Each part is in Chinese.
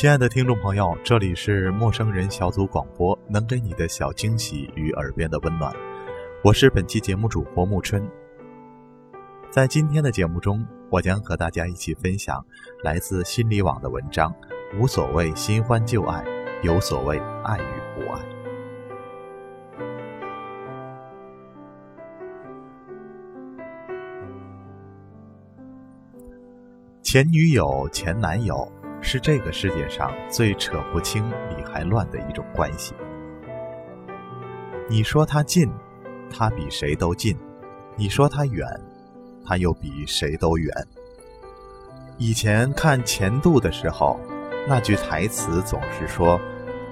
亲爱的听众朋友，这里是陌生人小组广播，能给你的小惊喜与耳边的温暖。我是本期节目主播木春。在今天的节目中，我将和大家一起分享来自心理网的文章：无所谓新欢旧爱，有所谓爱与不爱。前女友、前男友是这个世界上最扯不清理还乱的一种关系。你说他近，他比谁都近；你说他远，他又比谁都远。以前看《前度》的时候，那句台词总是说：“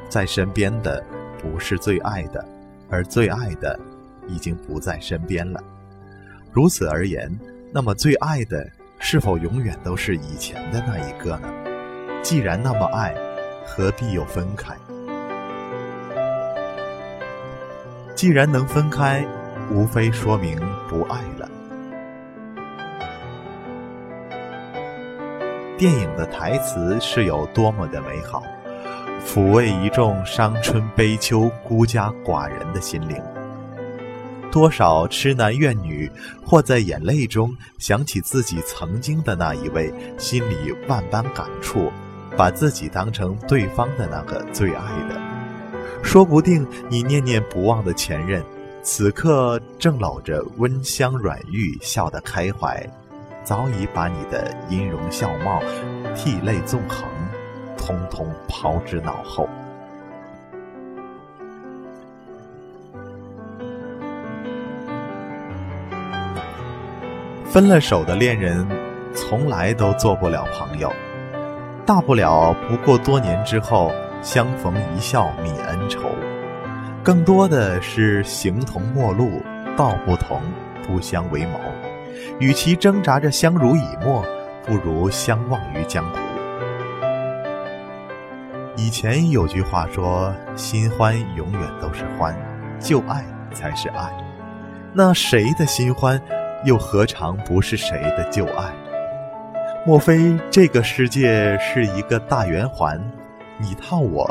在身边的不是最爱的，而最爱的已经不在身边了。”如此而言，那么最爱的。是否永远都是以前的那一个呢？既然那么爱，何必又分开？既然能分开，无非说明不爱了。电影的台词是有多么的美好，抚慰一众伤春悲秋、孤家寡人的心灵。多少痴男怨女，或在眼泪中想起自己曾经的那一位，心里万般感触，把自己当成对方的那个最爱的。说不定你念念不忘的前任，此刻正搂着温香软玉，笑得开怀，早已把你的音容笑貌、涕泪纵横，通通抛之脑后。分了手的恋人，从来都做不了朋友，大不了不过多年之后相逢一笑泯恩仇，更多的是形同陌路，道不同不相为谋。与其挣扎着相濡以沫，不如相忘于江湖。以前有句话说：“新欢永远都是欢，旧爱才是爱。”那谁的新欢？又何尝不是谁的旧爱？莫非这个世界是一个大圆环？你套我，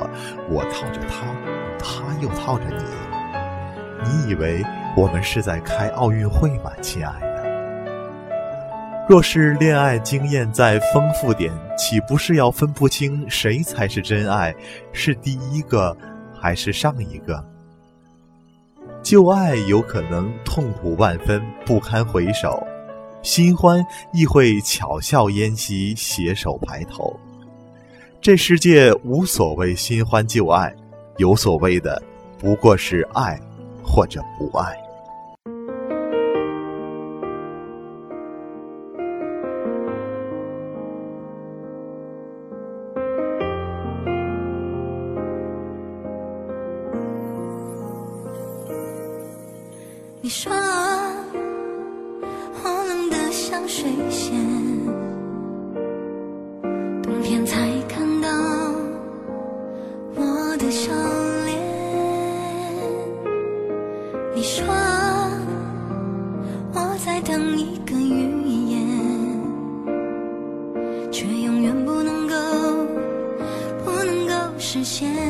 我套着他，他又套着你。你以为我们是在开奥运会吗，亲爱的？若是恋爱经验再丰富点，岂不是要分不清谁才是真爱？是第一个，还是上一个？旧爱有可能痛苦万分，不堪回首；新欢亦会巧笑嫣兮，携手白头。这世界无所谓新欢旧爱，有所谓的不过是爱或者不爱。你说水仙，冬天才看到我的笑脸。你说我在等一个预言，却永远不能够，不能够实现。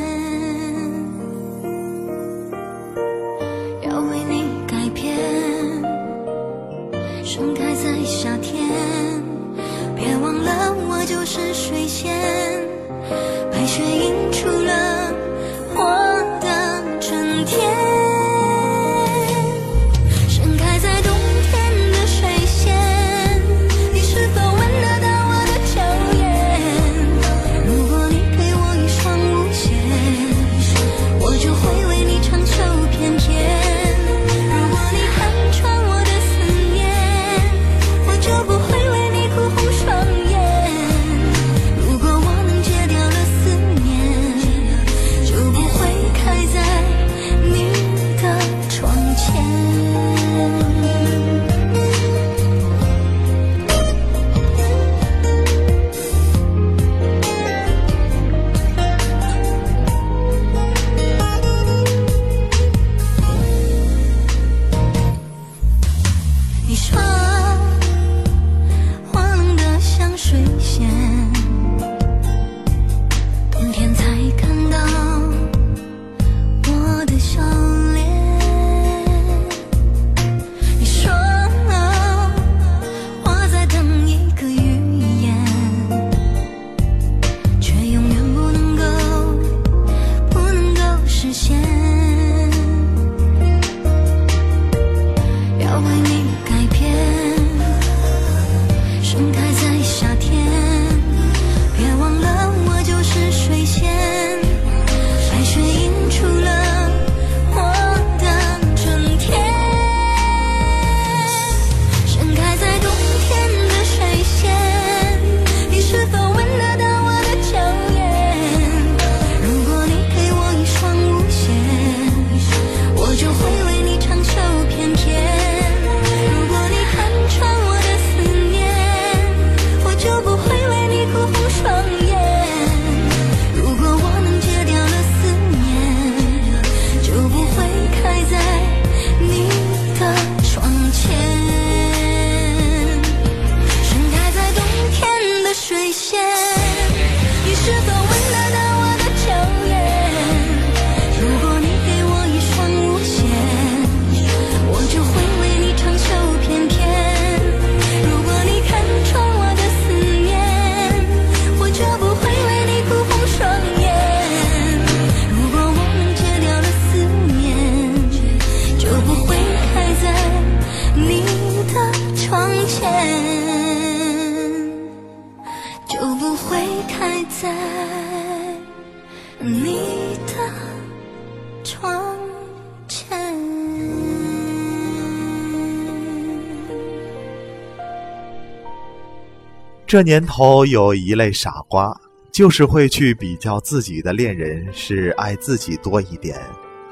这年头有一类傻瓜，就是会去比较自己的恋人是爱自己多一点，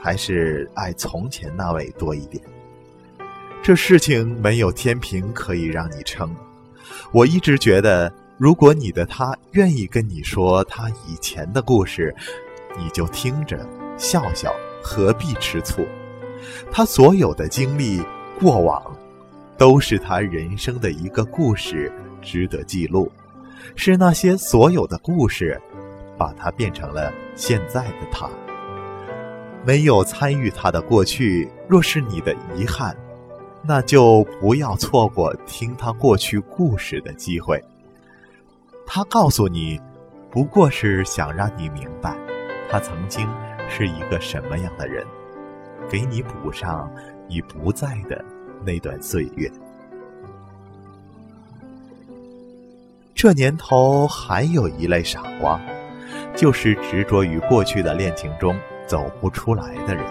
还是爱从前那位多一点。这事情没有天平可以让你称。我一直觉得，如果你的他愿意跟你说他以前的故事，你就听着笑笑，何必吃醋？他所有的经历、过往，都是他人生的一个故事。值得记录，是那些所有的故事，把他变成了现在的他。没有参与他的过去，若是你的遗憾，那就不要错过听他过去故事的机会。他告诉你，不过是想让你明白，他曾经是一个什么样的人，给你补上你不在的那段岁月。这年头还有一类傻瓜，就是执着于过去的恋情中走不出来的人。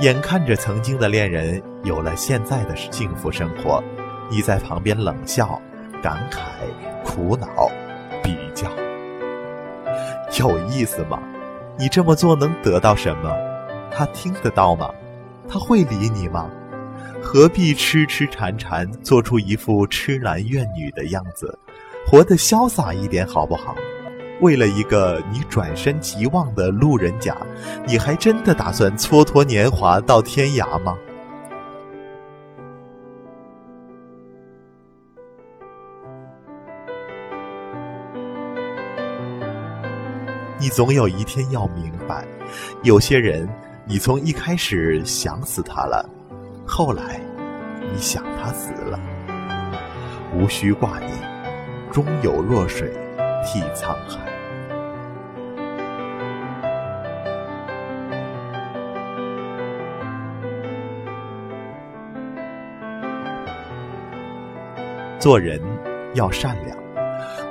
眼看着曾经的恋人有了现在的幸福生活，你在旁边冷笑、感慨、苦恼、比较，有意思吗？你这么做能得到什么？他听得到吗？他会理你吗？何必痴痴缠缠，做出一副痴男怨女的样子？活得潇洒一点好不好？为了一个你转身即忘的路人甲，你还真的打算蹉跎年华到天涯吗？你总有一天要明白，有些人，你从一开始想死他了，后来，你想他死了，无需挂念。终有弱水替沧海。做人要善良，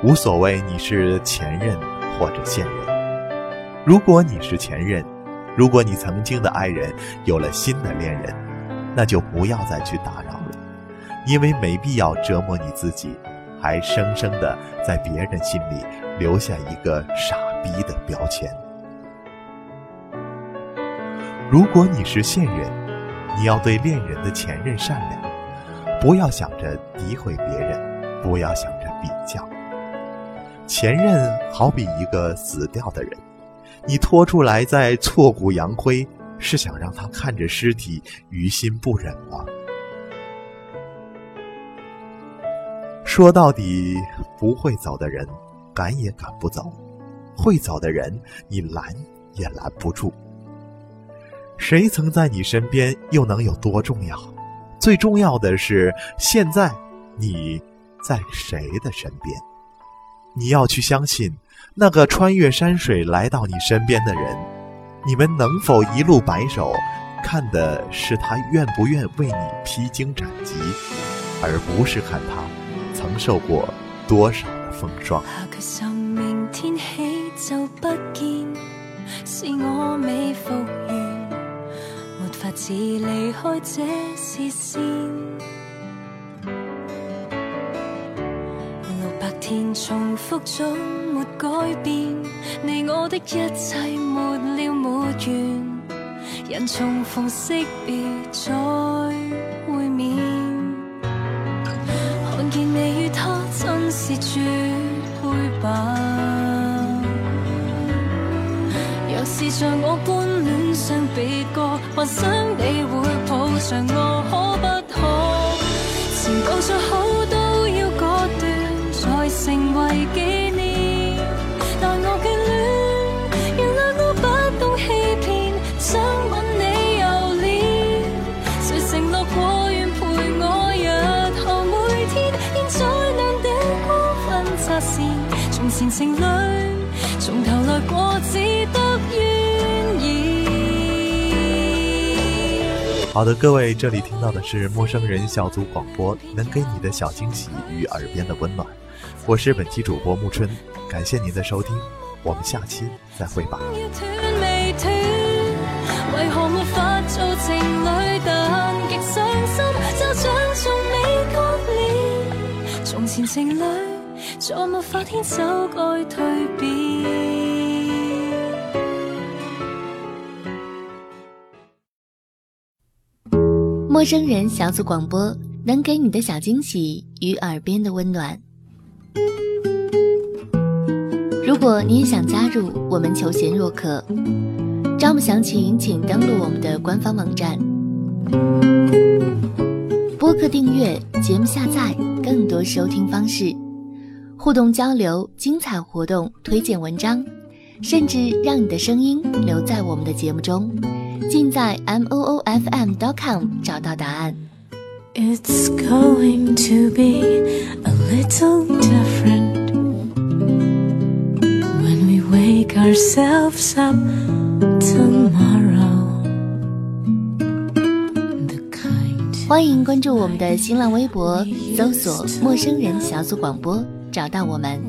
无所谓你是前任或者现任。如果你是前任，如果你曾经的爱人有了新的恋人，那就不要再去打扰了，因为没必要折磨你自己。还生生的在别人心里留下一个傻逼的标签。如果你是现任，你要对恋人的前任善良，不要想着诋毁别人，不要想着比较。前任好比一个死掉的人，你拖出来再挫骨扬灰，是想让他看着尸体于心不忍吗？说到底，不会走的人，赶也赶不走；会走的人，你拦也拦不住。谁曾在你身边，又能有多重要？最重要的是，现在你在谁的身边？你要去相信，那个穿越山水来到你身边的人，你们能否一路白首，看的是他愿不愿为你披荆斩棘，而不是看他。曾受过多少的风霜？下决心明天起就不见，是我未复原，没法子离开这视线。六百天重复总改变，你我的一切没了没完，人重逢惜别再会面。看见你与他真是绝配吧？若是像我般恋上别个，幻想你会抱上我，可不可？前度再好都要割断，才成为前情侣从头来过，只得怨言。好的，各位，这里听到的是陌生人小组广播，能给你的小惊喜与耳边的温暖。我是本期主播木春，感谢您的收听，我们下期再会吧。为何没法做情侣？但极伤心，就像从未割裂。从前情侣，再没法牵手该蜕变。陌生人小组广播，能给你的小惊喜与耳边的温暖。如果你也想加入，我们求贤若渴。招募详情，请登录我们的官方网站。播客订阅、节目下载、更多收听方式、互动交流、精彩活动、推荐文章，甚至让你的声音留在我们的节目中，尽在 m o o f m dot com 找到答案。It's going to be a little different when we wake ourselves up. tomorrow. 欢迎关注我们的新浪微博，搜索“陌生人小组广播”，找到我们。